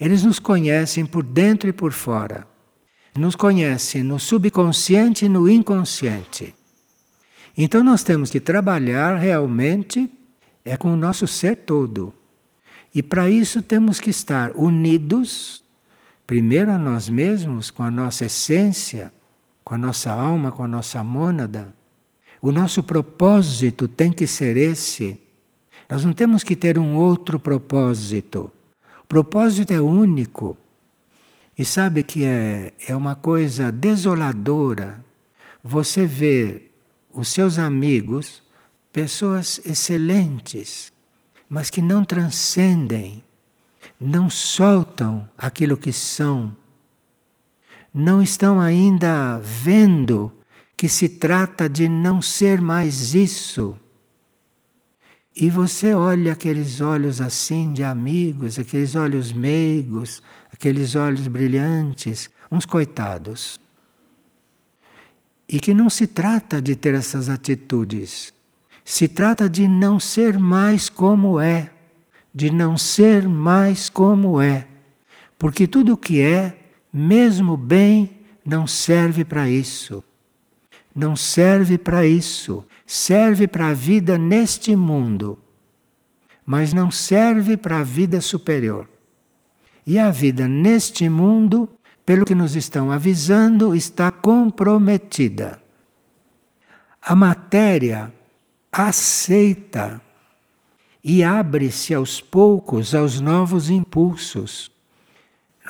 Eles nos conhecem por dentro e por fora. Nos conhecem no subconsciente e no inconsciente. Então nós temos que trabalhar realmente é com o nosso ser todo. E para isso temos que estar unidos, primeiro a nós mesmos, com a nossa essência, com a nossa alma, com a nossa mônada. O nosso propósito tem que ser esse. Nós não temos que ter um outro propósito. O propósito é único. E sabe que é, é uma coisa desoladora você ver os seus amigos, pessoas excelentes, mas que não transcendem, não soltam aquilo que são, não estão ainda vendo que se trata de não ser mais isso. E você olha aqueles olhos assim de amigos, aqueles olhos meigos, aqueles olhos brilhantes, uns coitados. E que não se trata de ter essas atitudes, se trata de não ser mais como é, de não ser mais como é. Porque tudo o que é, mesmo bem, não serve para isso. Não serve para isso. Serve para a vida neste mundo, mas não serve para a vida superior. E a vida neste mundo, pelo que nos estão avisando, está comprometida. A matéria aceita e abre-se aos poucos aos novos impulsos.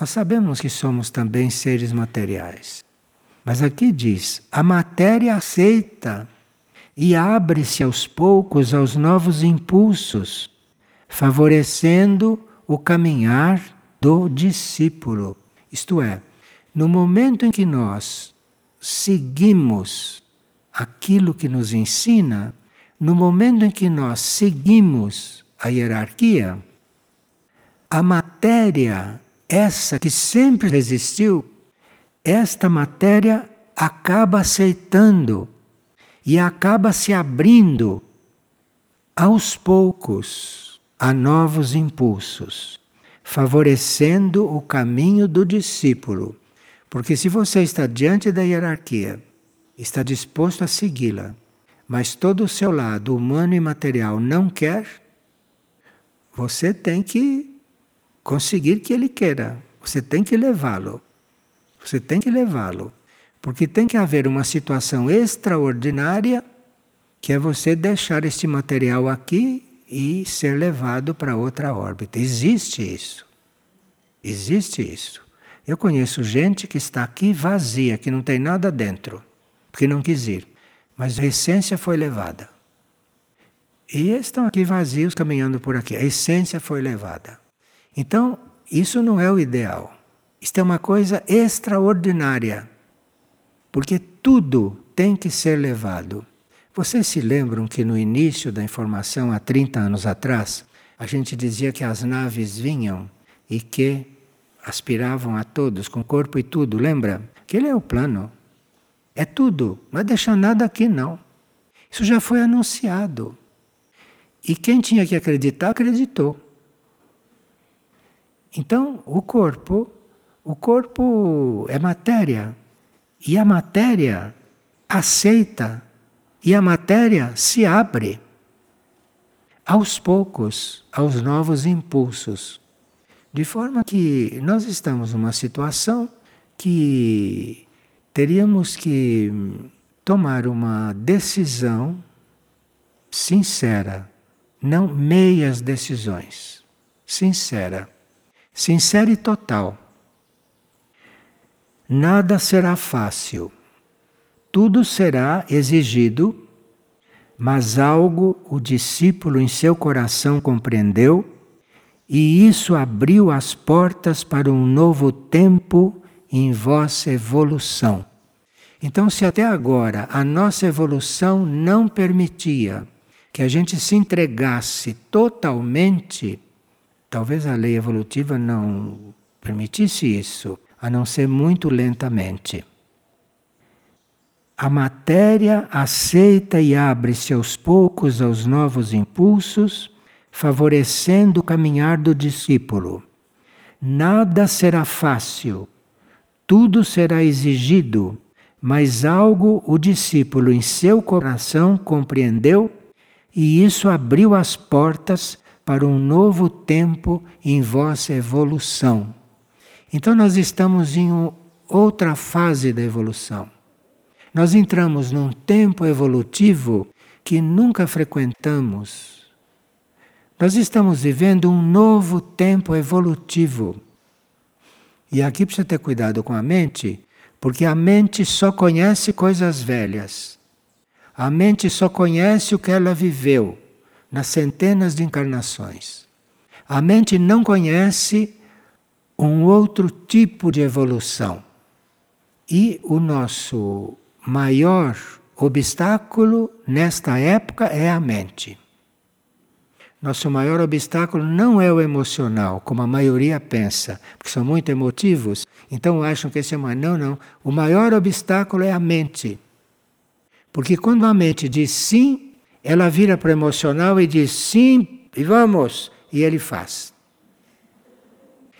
Nós sabemos que somos também seres materiais. Mas aqui diz: a matéria aceita e abre-se aos poucos aos novos impulsos, favorecendo o caminhar do discípulo. Isto é, no momento em que nós seguimos aquilo que nos ensina, no momento em que nós seguimos a hierarquia, a matéria, essa que sempre resistiu, esta matéria acaba aceitando e acaba se abrindo aos poucos a novos impulsos, favorecendo o caminho do discípulo. Porque se você está diante da hierarquia, está disposto a segui-la, mas todo o seu lado humano e material não quer, você tem que conseguir que ele queira. Você tem que levá-lo. Você tem que levá-lo. Porque tem que haver uma situação extraordinária que é você deixar este material aqui e ser levado para outra órbita. Existe isso. Existe isso. Eu conheço gente que está aqui vazia, que não tem nada dentro, porque não quis ir mas a essência foi levada. E estão aqui vazios caminhando por aqui. A essência foi levada. Então, isso não é o ideal. Isto é uma coisa extraordinária. Porque tudo tem que ser levado. Vocês se lembram que no início da informação, há 30 anos atrás, a gente dizia que as naves vinham e que aspiravam a todos, com corpo e tudo, lembra? Aquele é o plano. É tudo, não vai deixar nada aqui não. Isso já foi anunciado. E quem tinha que acreditar, acreditou. Então, o corpo, o corpo é matéria. E a matéria aceita. E a matéria se abre aos poucos aos novos impulsos. De forma que nós estamos numa situação que teríamos que tomar uma decisão sincera, não meias decisões. Sincera. Sincera e total. Nada será fácil. Tudo será exigido, mas algo o discípulo em seu coração compreendeu, e isso abriu as portas para um novo tempo em vossa evolução. Então, se até agora a nossa evolução não permitia que a gente se entregasse totalmente, talvez a lei evolutiva não permitisse isso, a não ser muito lentamente. A matéria aceita e abre-se aos poucos aos novos impulsos, favorecendo o caminhar do discípulo. Nada será fácil, tudo será exigido, mas algo o discípulo em seu coração compreendeu e isso abriu as portas para um novo tempo em vossa evolução. Então nós estamos em outra fase da evolução. Nós entramos num tempo evolutivo que nunca frequentamos. Nós estamos vivendo um novo tempo evolutivo. E aqui precisa ter cuidado com a mente, porque a mente só conhece coisas velhas. A mente só conhece o que ela viveu nas centenas de encarnações. A mente não conhece um outro tipo de evolução. E o nosso maior obstáculo nesta época é a mente. Nosso maior obstáculo não é o emocional, como a maioria pensa, porque são muito emotivos, então acham que esse é mais. Não, não. O maior obstáculo é a mente. Porque quando a mente diz sim, ela vira para o emocional e diz sim, e vamos, e ele faz.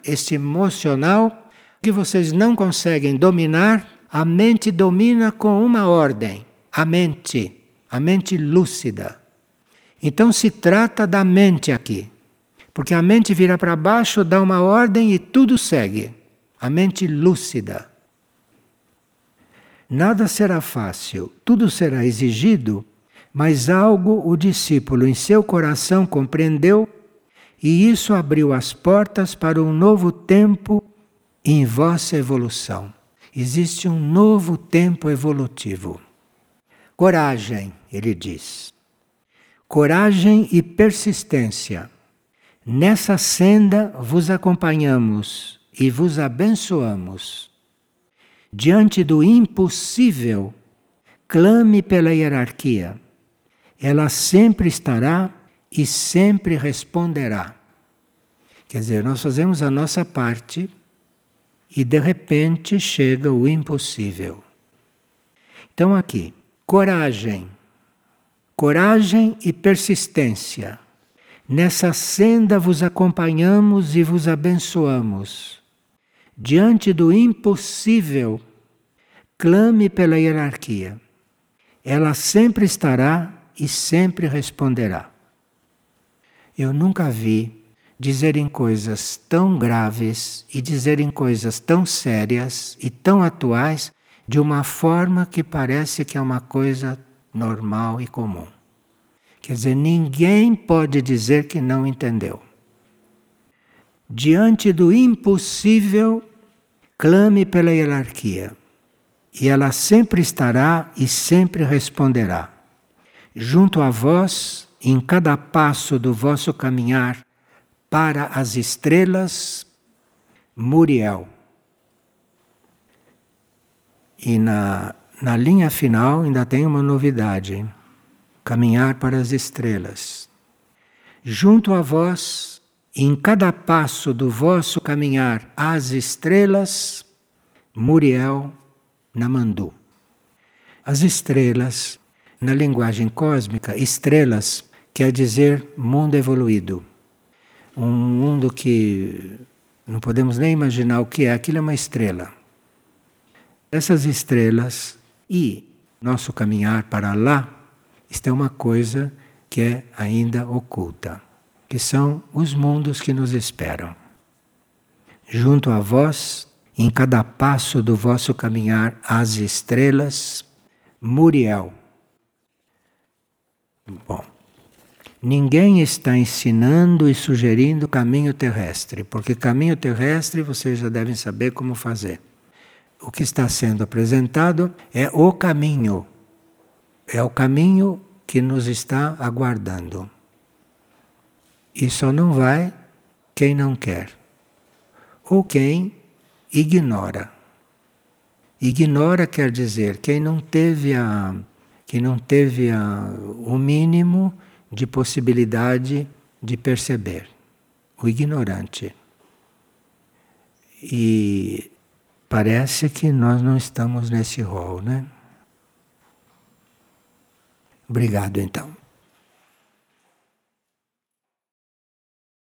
Este emocional que vocês não conseguem dominar, a mente domina com uma ordem: a mente, a mente lúcida. Então se trata da mente aqui. Porque a mente vira para baixo, dá uma ordem e tudo segue. A mente lúcida. Nada será fácil, tudo será exigido, mas algo o discípulo em seu coração compreendeu e isso abriu as portas para um novo tempo em vossa evolução. Existe um novo tempo evolutivo. Coragem, ele diz coragem e persistência. Nessa senda vos acompanhamos e vos abençoamos. Diante do impossível, clame pela hierarquia. Ela sempre estará e sempre responderá. Quer dizer, nós fazemos a nossa parte e de repente chega o impossível. Então, aqui, coragem coragem e persistência. Nessa senda vos acompanhamos e vos abençoamos. Diante do impossível, clame pela hierarquia. Ela sempre estará e sempre responderá. Eu nunca vi dizerem coisas tão graves e dizerem coisas tão sérias e tão atuais de uma forma que parece que é uma coisa normal e comum. Quer dizer, ninguém pode dizer que não entendeu. Diante do impossível, clame pela hierarquia, e ela sempre estará e sempre responderá. Junto a vós, em cada passo do vosso caminhar para as estrelas, Muriel. E na na linha final ainda tem uma novidade: caminhar para as estrelas. Junto a vós, em cada passo do vosso caminhar às estrelas, Muriel Namandu. As estrelas, na linguagem cósmica, estrelas quer dizer mundo evoluído. Um mundo que não podemos nem imaginar o que é, aquilo é uma estrela. Essas estrelas e nosso caminhar para lá, é uma coisa que é ainda oculta, que são os mundos que nos esperam. Junto a vós, em cada passo do vosso caminhar, as estrelas, Muriel. Bom, ninguém está ensinando e sugerindo caminho terrestre, porque caminho terrestre vocês já devem saber como fazer o que está sendo apresentado é o caminho. É o caminho que nos está aguardando. E só não vai quem não quer, ou quem ignora. Ignora quer dizer quem não teve a quem não teve a, o mínimo de possibilidade de perceber, o ignorante. E Parece que nós não estamos nesse rol, né? Obrigado então.